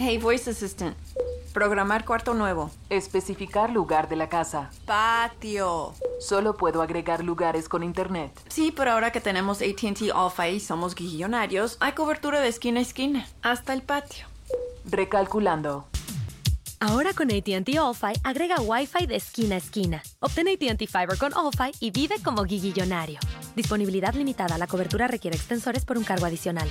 Hey, Voice Assistant. Programar cuarto nuevo. Especificar lugar de la casa. Patio. Solo puedo agregar lugares con internet. Sí, pero ahora que tenemos ATT Alpha y somos guillonarios, hay cobertura de esquina a esquina, hasta el patio. Recalculando. Ahora con ATT All-Fi agrega Wi-Fi de esquina a esquina. Obtén ATT Fiber con All-Fi y vive como guillillonario. Disponibilidad limitada. La cobertura requiere extensores por un cargo adicional.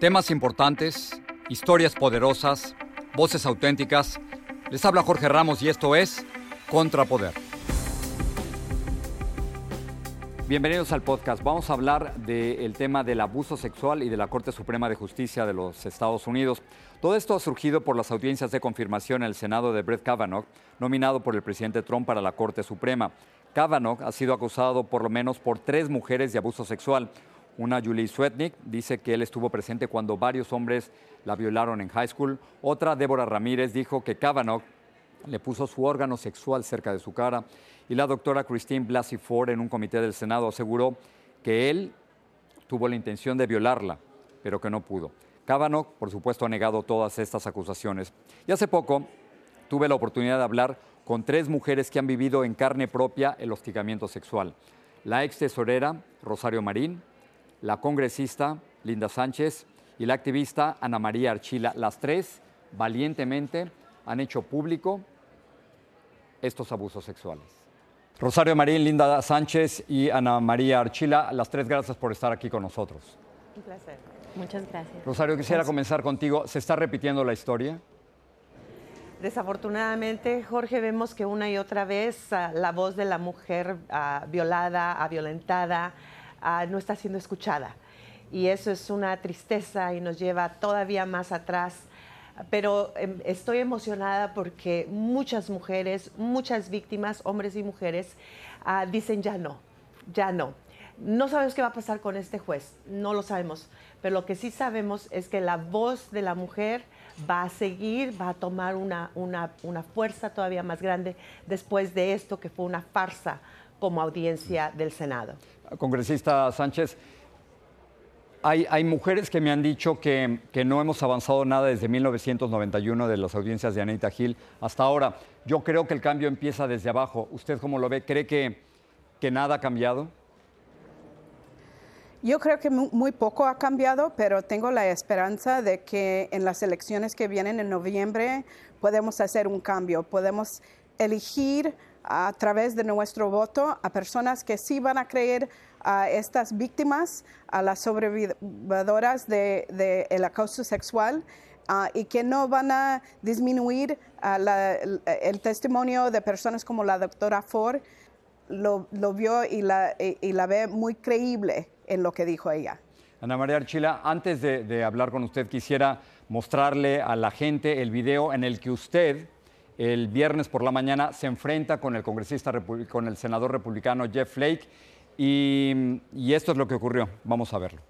Temas importantes, historias poderosas, voces auténticas. Les habla Jorge Ramos y esto es Contrapoder. Bienvenidos al podcast. Vamos a hablar del tema del abuso sexual y de la Corte Suprema de Justicia de los Estados Unidos. Todo esto ha surgido por las audiencias de confirmación en el Senado de Brett Kavanaugh, nominado por el presidente Trump para la Corte Suprema. Kavanaugh ha sido acusado por lo menos por tres mujeres de abuso sexual. Una, Julie Swetnick, dice que él estuvo presente cuando varios hombres la violaron en high school. Otra, Débora Ramírez, dijo que Kavanaugh le puso su órgano sexual cerca de su cara. Y la doctora Christine Blasey Ford, en un comité del Senado, aseguró que él tuvo la intención de violarla, pero que no pudo. Kavanaugh, por supuesto, ha negado todas estas acusaciones. Y hace poco tuve la oportunidad de hablar con tres mujeres que han vivido en carne propia el hostigamiento sexual. La ex tesorera Rosario Marín, la congresista Linda Sánchez y la activista Ana María Archila. Las tres valientemente han hecho público estos abusos sexuales. Rosario Marín, Linda Sánchez y Ana María Archila, las tres gracias por estar aquí con nosotros. Un placer. Muchas gracias. Rosario, quisiera comenzar contigo. ¿Se está repitiendo la historia? Desafortunadamente, Jorge, vemos que una y otra vez uh, la voz de la mujer uh, violada, violentada, no está siendo escuchada. Y eso es una tristeza y nos lleva todavía más atrás. Pero eh, estoy emocionada porque muchas mujeres, muchas víctimas, hombres y mujeres, dicen ya no, ya no. No sabemos qué va a pasar con este juez, no lo sabemos, pero lo que sí sabemos es que la voz de la mujer va a seguir, va a tomar una, una, una fuerza todavía más grande después de esto que fue una farsa como audiencia del Senado. Congresista Sánchez, hay, hay mujeres que me han dicho que, que, no hemos avanzado nada desde 1991 de las audiencias de Anita Gil hasta ahora. Yo creo que el cambio empieza desde abajo. ¿Usted cómo lo ve? ¿Cree que, que nada ha cambiado? Yo creo que muy poco ha cambiado, pero tengo la esperanza de que en las elecciones que vienen en noviembre podemos hacer un cambio, podemos elegir a través de nuestro voto a personas que sí van a creer a estas víctimas, a las sobrevividoras del de, el acoso sexual. Uh, y que no van a disminuir uh, la, el, el, testimonio de personas como la doctora Ford, lo, lo vio y la, y, y la, ve muy creíble en lo que dijo ella. Ana María Archila, antes de, de hablar con usted, quisiera mostrarle a la gente el video en el que usted el viernes por la mañana se enfrenta con el congresista, con el senador republicano Jeff Flake y, y esto es lo que ocurrió. Vamos a verlo.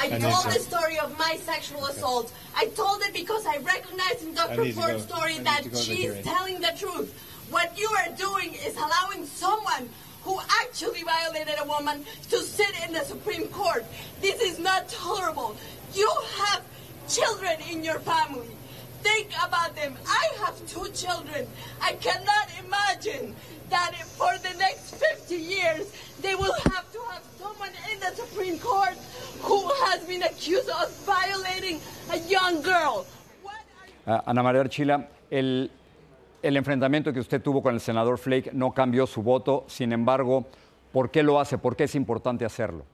I told the story of my sexual assault. I told it because I recognized in Dr. Ford's story that she's telling the truth. What you are doing is allowing someone who violated a woman to sit in the Supreme Court. This is not tolerable. You have children in your family. Think about them. I have two children. I cannot imagine that for the next 50 years they will have to have someone in the Supreme Court who has been accused of violating a young girl. Uh, Ana María Archila, el, el enfrentamiento que usted tuvo con el senador Flake no cambió su voto, sin embargo, ¿por qué lo hace? ¿Por qué es importante hacerlo?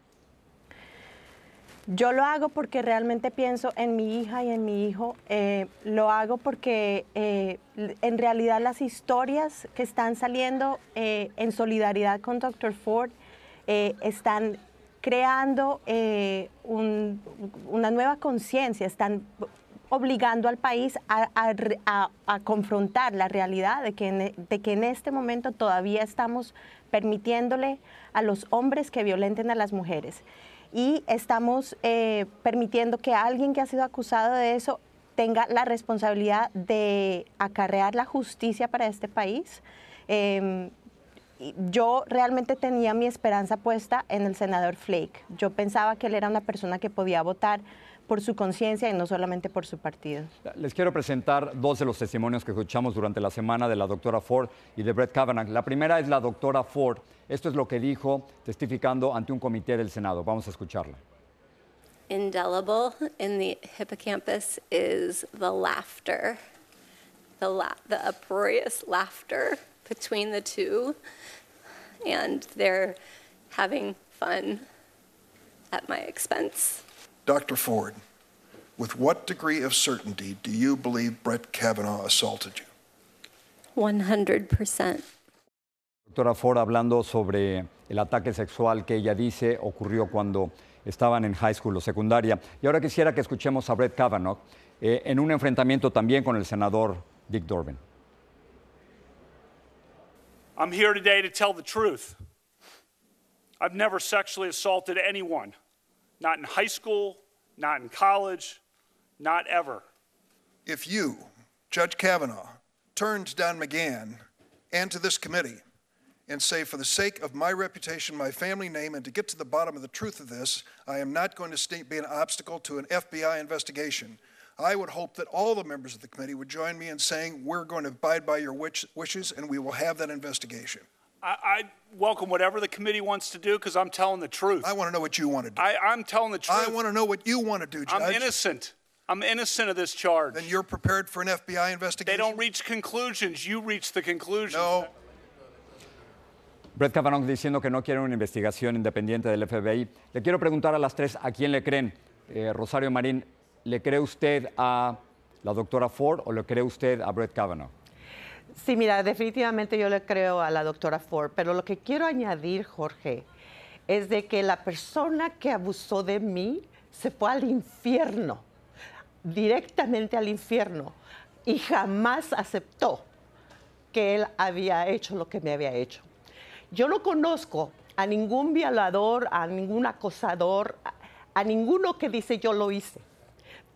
Yo lo hago porque realmente pienso en mi hija y en mi hijo. Eh, lo hago porque eh, en realidad las historias que están saliendo eh, en solidaridad con Dr. Ford están creando una nueva conciencia, están obligando al país a, confrontar la realidad de que, de que en este momento todavía estamos permitiéndole a los hombres que violenten a las mujeres y estamos eh, permitiendo que alguien que ha sido acusado de eso tenga la responsabilidad de acarrear la justicia para este país. Em, yo realmente tenía mi esperanza puesta en el senador Flake. Yo pensaba que él era una persona que podía votar por su conciencia y no solamente por su partido. Les quiero presentar dos de los testimonios que escuchamos durante la semana de la doctora Ford y de Brett Kavanaugh. La primera es la doctora Ford. Esto es lo que dijo testificando ante un comité del Senado. Vamos a escucharla. Indelible in the hippocampus is the laughter, the, la the uproarious laughter between the two, and they're having fun at my expense. Dr. Ford, with what degree of certainty do you believe Brett Kavanaugh assaulted you? 100%. Doctora Ford hablando sobre el ataque sexual que ella dice ocurrió cuando estaban en high school o secundaria. Y ahora quisiera que escuchemos a Brett Kavanaugh eh, en un enfrentamiento también con el senador Dick Durbin. I'm here today to tell the truth. I've never sexually assaulted anyone. Not in high school, not in college, not ever. If you, Judge Kavanaugh, turn to Don McGahn and to this committee and say, for the sake of my reputation, my family name, and to get to the bottom of the truth of this, I am not going to be an obstacle to an FBI investigation. I would hope that all the members of the committee would join me in saying we're going to abide by your wishes and we will have that investigation. I, I welcome whatever the committee wants to do because I'm telling the truth. I want to know what you want to do. I, I'm telling the truth. I want to know what you want to do, Judge. I'm innocent. I'm innocent of this charge. Then you're prepared for an FBI investigation? They don't reach conclusions. You reach the conclusions. No. Brett Kavanaugh diciendo que no quiere una investigación independiente del FBI. Le quiero preguntar a las tres, ¿a quién le creen? Eh, Rosario Marín, ¿le cree usted a la doctora Ford o le cree usted a Brett Kavanaugh? Sí, mira, definitivamente yo le creo a la doctora Ford, pero lo que quiero añadir, Jorge, es de que la persona que abusó de mí se fue al infierno, directamente al infierno, y jamás aceptó que él había hecho lo que me había hecho. Yo no conozco a ningún violador, a ningún acosador, a, ninguno que dice yo lo hice.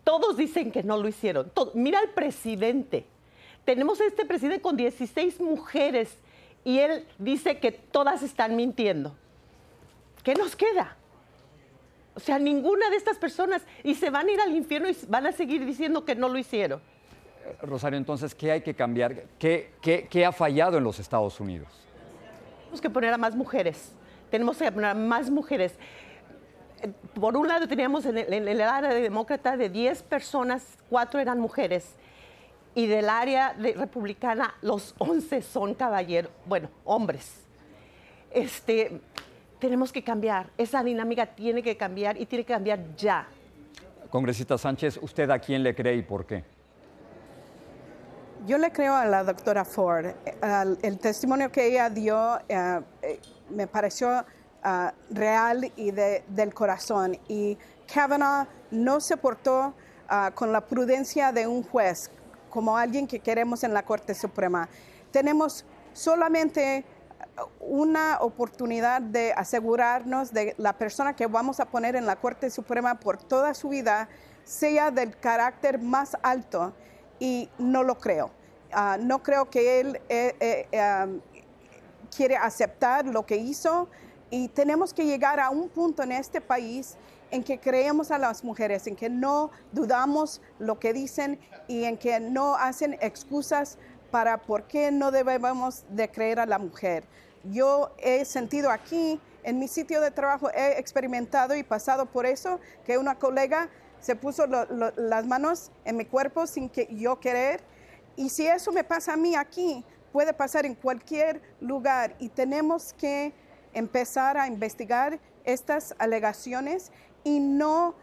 Todos dicen que no lo hicieron. mira al presidente tenemos a este presidente con 16 mujeres y él dice que todas están mintiendo. ¿Qué nos queda? O sea, ninguna de estas personas y se van a ir al infierno y van a seguir diciendo que no lo hicieron. Rosario, entonces, ¿qué hay que cambiar? ¿Qué, qué, ha fallado en los Estados Unidos? Tenemos que poner a más mujeres. Tenemos que poner a más mujeres. Por un lado, teníamos en el, en el área de demócrata de 10 personas, 4 eran mujeres y del área de republicana los 11 son caballeros, bueno, hombres. Este, tenemos que cambiar, esa dinámica tiene que cambiar y tiene que cambiar ya. Congresista Sánchez, ¿usted a quién le cree y por qué? Yo le creo a la doctora Ford. El testimonio que ella dio eh, eh, me pareció ah, real y del corazón. Y Kavanaugh no se portó ah, con la prudencia de un juez, como alguien que queremos en la Corte Suprema. Tenemos solamente una oportunidad de asegurarnos de la persona que vamos a poner en la Corte Suprema por toda su vida sea del carácter más alto y no lo creo. Ah, no creo que él eh, eh, quiere aceptar lo que hizo Y tenemos que llegar a un punto en este país en que creemos a las mujeres, en que no dudamos lo que dicen y en que no hacen excusas para por qué no debemos de creer a la mujer. Yo he sentido aquí, en mi sitio de trabajo, he experimentado y pasado por eso, que una colega se puso las manos en mi cuerpo sin que yo querer. Y si eso me pasa a mí aquí, puede pasar en cualquier lugar y tenemos que empezar a investigar estas alegaciones y no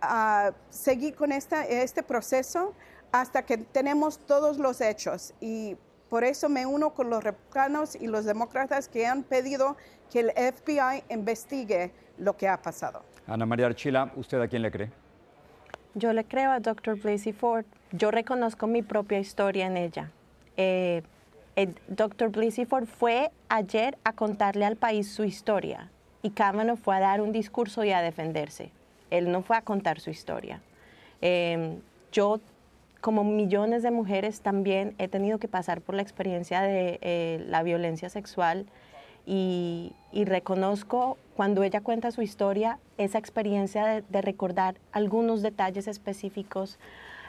ah, seguir con esta, este proceso hasta que tenemos todos los hechos. Y por eso me uno con los republicanos y los demócratas que han pedido que el FBI investigue lo que ha pasado. Ana María Archila, ¿usted a quién le cree? Yo le creo a Dr. Blasey Ford. Yo reconozco mi propia historia en ella. Eh, el Dr. Blasey Ford fue ayer a contarle al país su historia y Kavanaugh fue a dar un discurso y a defenderse. Él no fue a contar su historia. Em, yo, como millones de mujeres, también he tenido que pasar por la experiencia de eh, la violencia sexual y, reconozco cuando ella cuenta su historia esa experiencia de, recordar algunos detalles específicos,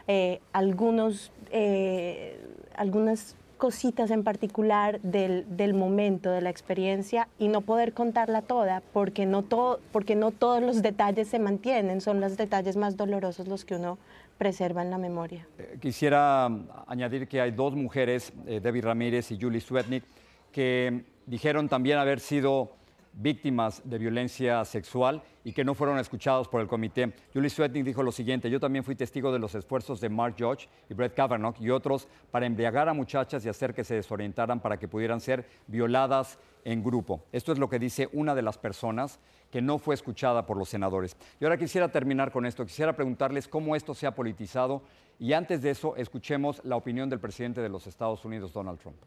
eh, algunos, eh, algunas cositas en particular del, del, momento, de la experiencia y no poder contarla toda porque no, todo, porque no todos los detalles se mantienen, son los detalles más dolorosos los que uno preserva en la memoria. Eh, quisiera mm, añadir que hay dos mujeres, eh, Debbie Ramírez y Julie Swetnick, que dijeron también haber sido víctimas de violencia sexual y que no fueron escuchados por el comité. Julie Swetnick dijo lo siguiente, yo también fui testigo de los esfuerzos de Mark Judge y Brett Kavanaugh y otros para embriagar a muchachas y hacer que se desorientaran para que pudieran ser violadas en grupo. Esto es lo que dice una de las personas que no fue escuchada por los senadores. Y ahora quisiera terminar con esto, quisiera preguntarles cómo esto se ha politizado y antes de eso escuchemos la opinión del presidente de los Estados Unidos, Donald Trump.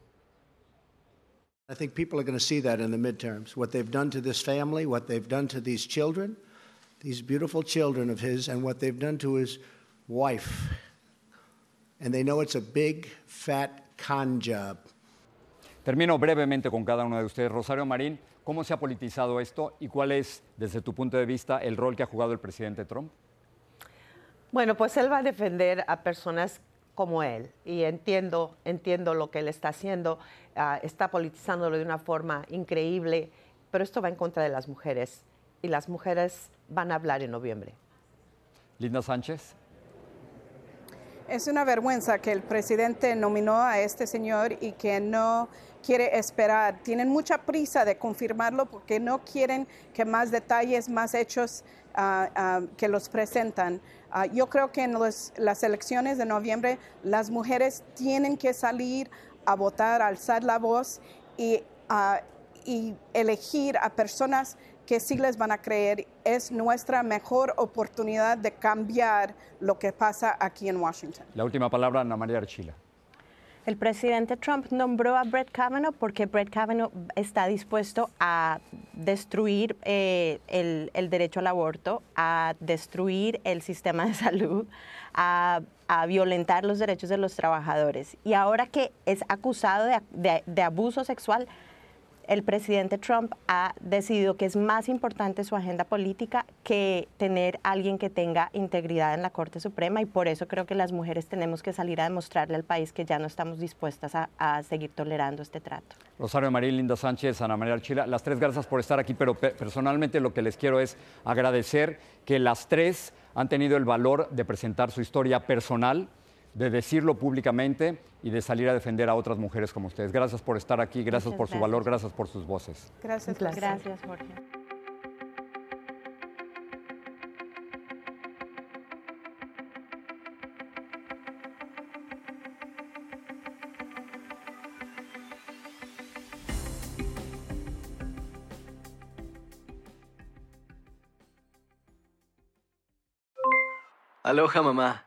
I think people are going to see that in the midterms what they've done to this family, what they've done to these children, these beautiful children of his, and what they've done to his wife. And they know it's a big, fat con job. Termino brevemente con cada uno de ustedes. Rosario Marín, ¿cómo se ha politizado esto y cuál es, desde tu punto de vista, el rol que ha jugado el presidente Trump? Bueno, pues él va a defender a personas como él y entiendo, entiendo lo que él está haciendo, uh, está politizándolo de una forma increíble, pero esto va en contra de las mujeres y las mujeres van a hablar en noviembre. Linda Sánchez. Es una vergüenza que el presidente nominó a este señor y que no quiere esperar. Tienen mucha prisa de confirmarlo porque no quieren que más detalles, más hechos uh, uh, que los presentan. Ah, yo creo que en las elecciones de noviembre las mujeres tienen que salir a votar, alzar la voz y, ah, y elegir a personas que sí les van a creer. Es nuestra mejor oportunidad de cambiar lo que pasa aquí en Washington. La última palabra, Ana María Archila. El presidente Trump nombró a Brett Kavanaugh porque Brett Kavanaugh está dispuesto a destruir eh, el, derecho al aborto, a destruir el sistema de salud, a, violentar los derechos de los trabajadores. Y ahora que es acusado de abuso sexual, el presidente Trump ha decidido que es más importante su agenda política que tener alguien que tenga integridad en la Corte Suprema y por eso creo que las mujeres tenemos que salir a demostrarle al país que ya no estamos dispuestas a, seguir tolerando este trato. Rosario María, Linda Sánchez, Ana María Archila, las tres gracias por estar aquí, pero personalmente lo que les quiero es agradecer que las tres han tenido el valor de presentar su historia personal de decirlo públicamente y de salir a defender a otras mujeres como ustedes. Gracias por estar aquí, gracias por su valor, gracias por sus voces. Gracias, gracias Jorge. Aloha mamá,